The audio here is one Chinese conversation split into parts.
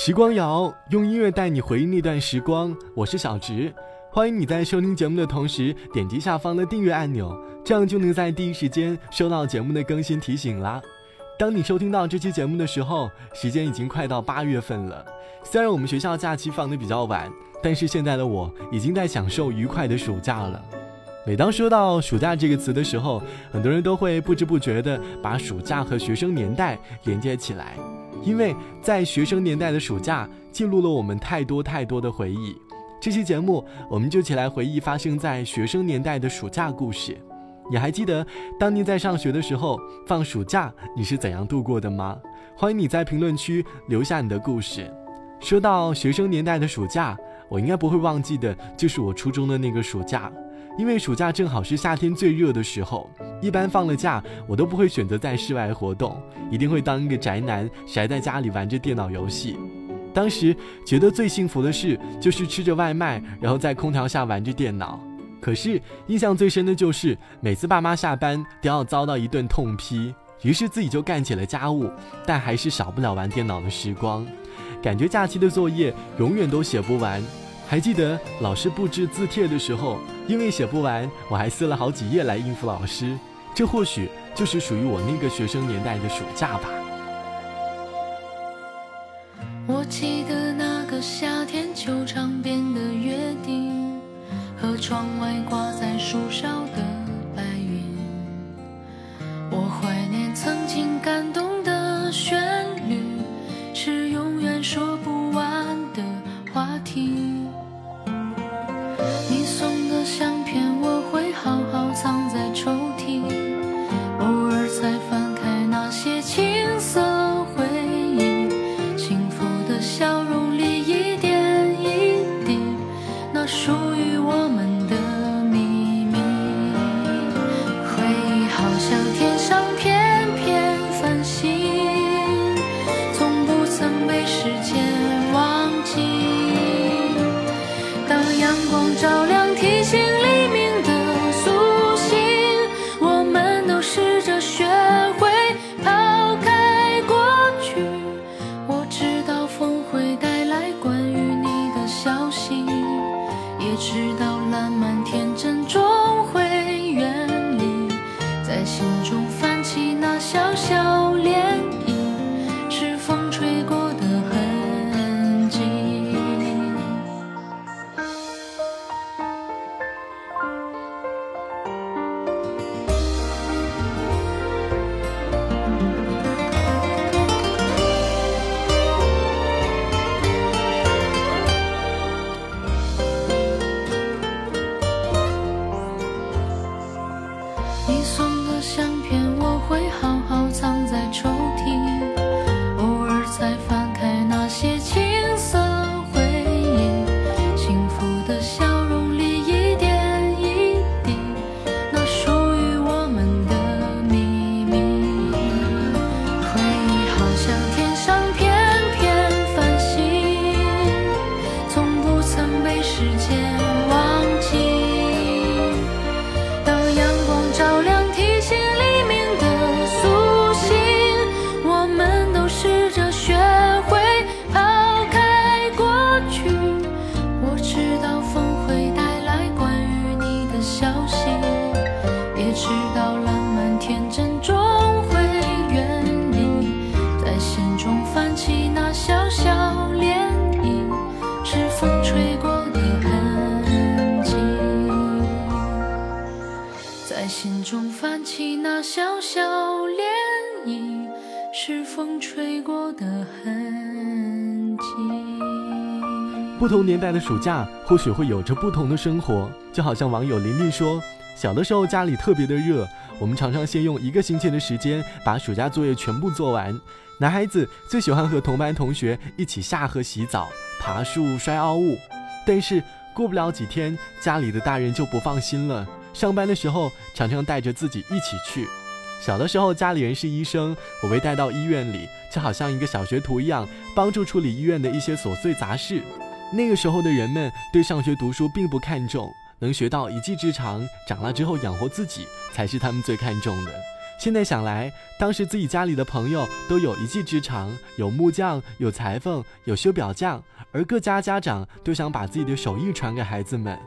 时光谣用音乐带你回忆那段时光，我是小植，欢迎你在收听节目的同时点击下方的订阅按钮，这样就能在第一时间收到节目的更新提醒啦。当你收听到这期节目的时候，时间已经快到八月份了。虽然我们学校假期放的比较晚，但是现在的我已经在享受愉快的暑假了。每当说到暑假这个词的时候，很多人都会不知不觉地把暑假和学生年代连接起来。因为在学生年代的暑假，记录了我们太多太多的回忆。这期节目，我们就起来回忆发生在学生年代的暑假故事。你还记得当年在上学的时候，放暑假你是怎样度过的吗？欢迎你在评论区留下你的故事。说到学生年代的暑假，我应该不会忘记的，就是我初中的那个暑假。因为暑假正好是夏天最热的时候，一般放了假，我都不会选择在室外活动，一定会当一个宅男，宅在家里玩着电脑游戏。当时觉得最幸福的事就是吃着外卖，然后在空调下玩着电脑。可是印象最深的就是每次爸妈下班都要遭到一顿痛批，于是自己就干起了家务，但还是少不了玩电脑的时光，感觉假期的作业永远都写不完。还记得老师布置字帖的时候，因为写不完，我还撕了好几页来应付老师。这或许就是属于我那个学生年代的暑假吧。我记得那个夏天，球场边的约定，和窗外挂在树梢的白云。我怀念曾经感动的旋律，是永远说不完的话题。心中泛起那小小涟漪，是风吹过的痕迹。不同年代的暑假，或许会有着不同的生活。就好像网友琳琳说：“小的时候家里特别的热，我们常常先用一个星期的时间把暑假作业全部做完。男孩子最喜欢和同班同学一起下河洗澡、爬树、摔凹物。但是过不了几天，家里的大人就不放心了。”上班的时候，常常带着自己一起去。小的时候，家里人是医生，我被带到医院里，就好像一个小学徒一样，帮助处理医院的一些琐碎杂事。那个时候的人们对上学读书并不看重，能学到一技之长，长大之后养活自己才是他们最看重的。现在想来，当时自己家里的朋友都有一技之长，有木匠，有裁缝，有修表匠，而各家家长都想把自己的手艺传给孩子们。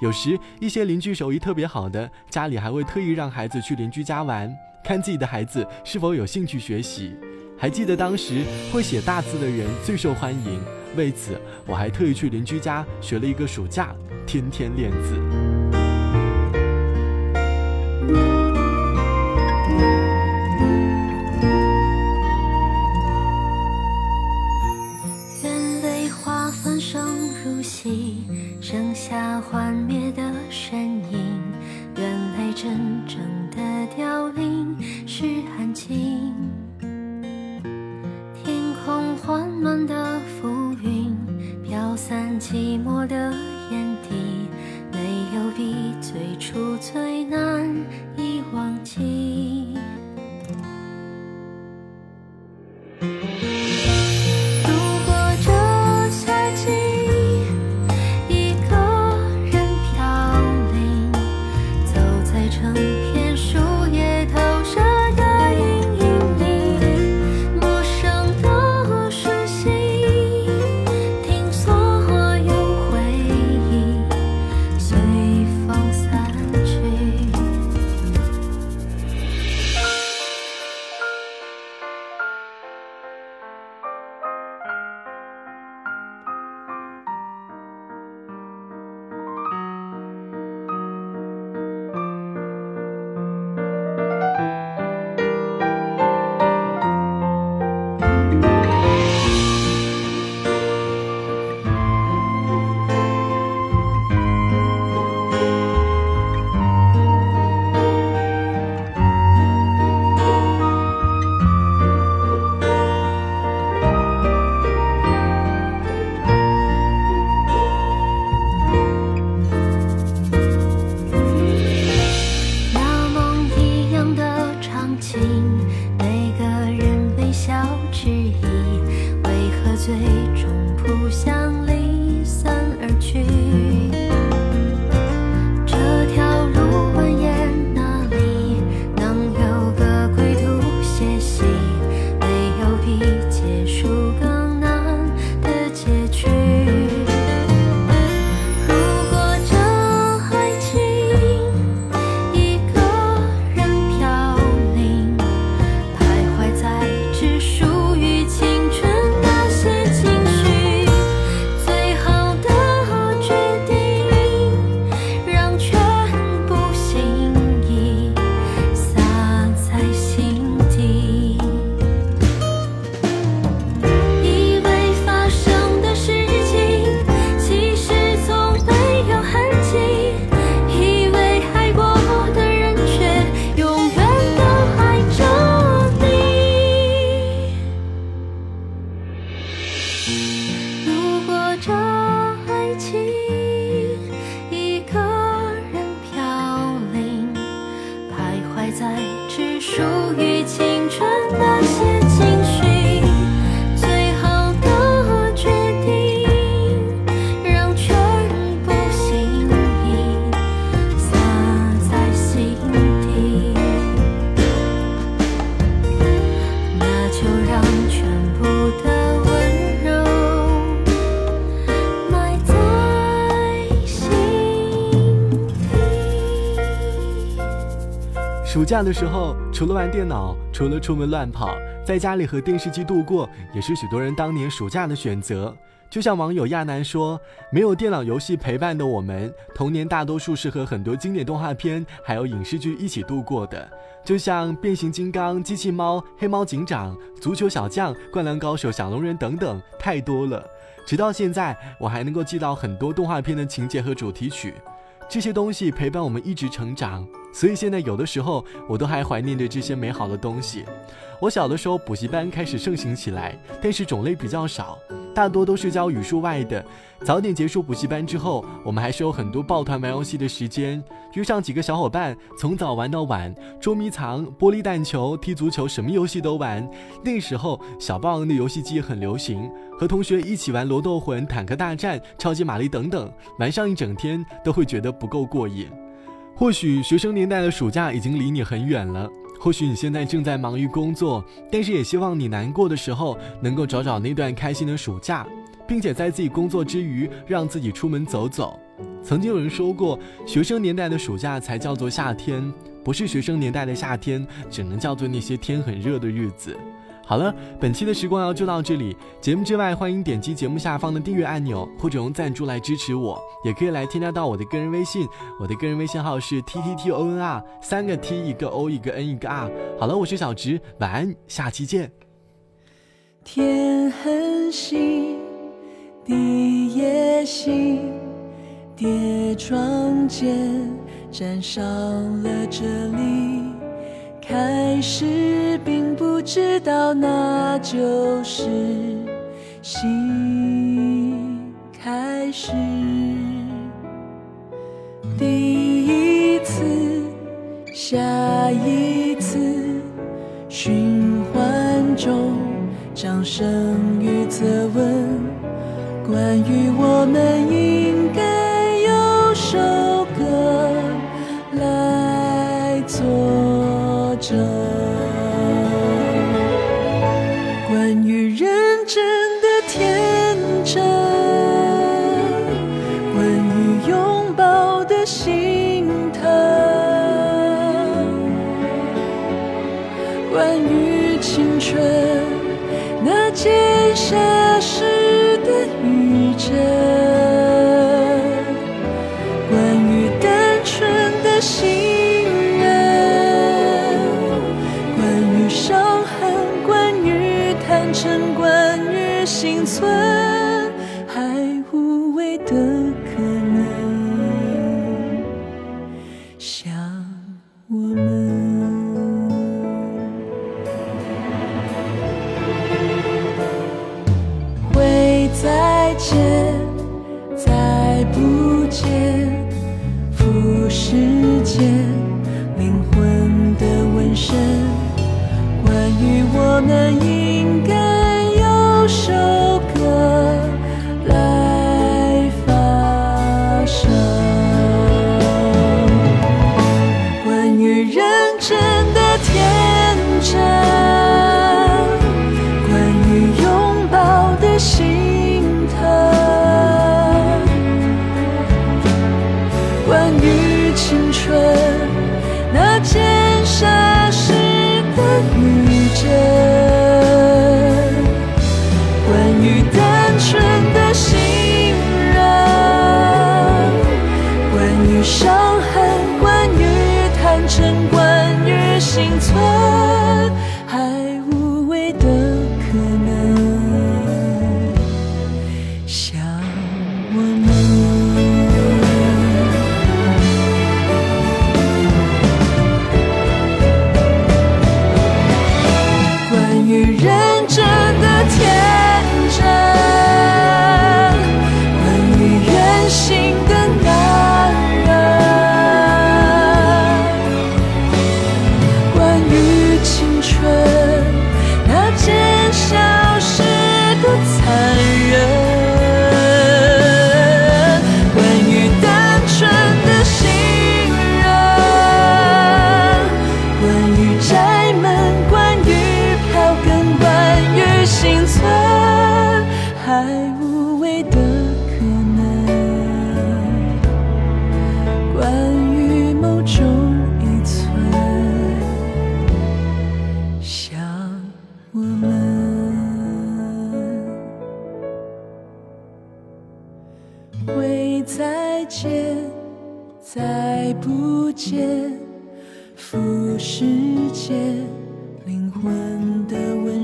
有时一些邻居手艺特别好的，家里还会特意让孩子去邻居家玩，看自己的孩子是否有兴趣学习。还记得当时会写大字的人最受欢迎，为此我还特意去邻居家学了一个暑假，天天练字。幻灭情。暑假的时候，除了玩电脑，除了出门乱跑，在家里和电视机度过，也是许多人当年暑假的选择。就像网友亚楠说：“没有电脑游戏陪伴的我们，童年大多数是和很多经典动画片还有影视剧一起度过的。就像变形金刚、机器猫、黑猫警长、足球小将、灌篮高手、小龙人等等，太多了。直到现在，我还能够记到很多动画片的情节和主题曲。”这些东西陪伴我们一直成长，所以现在有的时候我都还怀念着这些美好的东西。我小的时候补习班开始盛行起来，但是种类比较少，大多都是教语数外的。早点结束补习班之后，我们还是有很多抱团玩游戏的时间，约上几个小伙伴，从早玩到晚，捉迷藏、玻璃弹球、踢足球，什么游戏都玩。那时候小霸王的游戏机很流行。和同学一起玩《罗斗魂》《坦克大战》《超级玛丽》等等，玩上一整天都会觉得不够过瘾。或许学生年代的暑假已经离你很远了，或许你现在正在忙于工作，但是也希望你难过的时候能够找找那段开心的暑假，并且在自己工作之余让自己出门走走。曾经有人说过，学生年代的暑假才叫做夏天，不是学生年代的夏天，只能叫做那些天很热的日子。好了，本期的时光谣就到这里。节目之外，欢迎点击节目下方的订阅按钮，或者用赞助来支持我，也可以来添加到我的个人微信。我的个人微信号是 t t t o n r，三个 t 一个 o 一个 n 一个 r。好了，我是小直，晚安，下期见。天很细，地也细，跌撞间沾上了这里。开始并不知道，那就是新开始。第一次，下一次，循环中，掌声与责问，关于我们青春那剑下失的余震。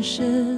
是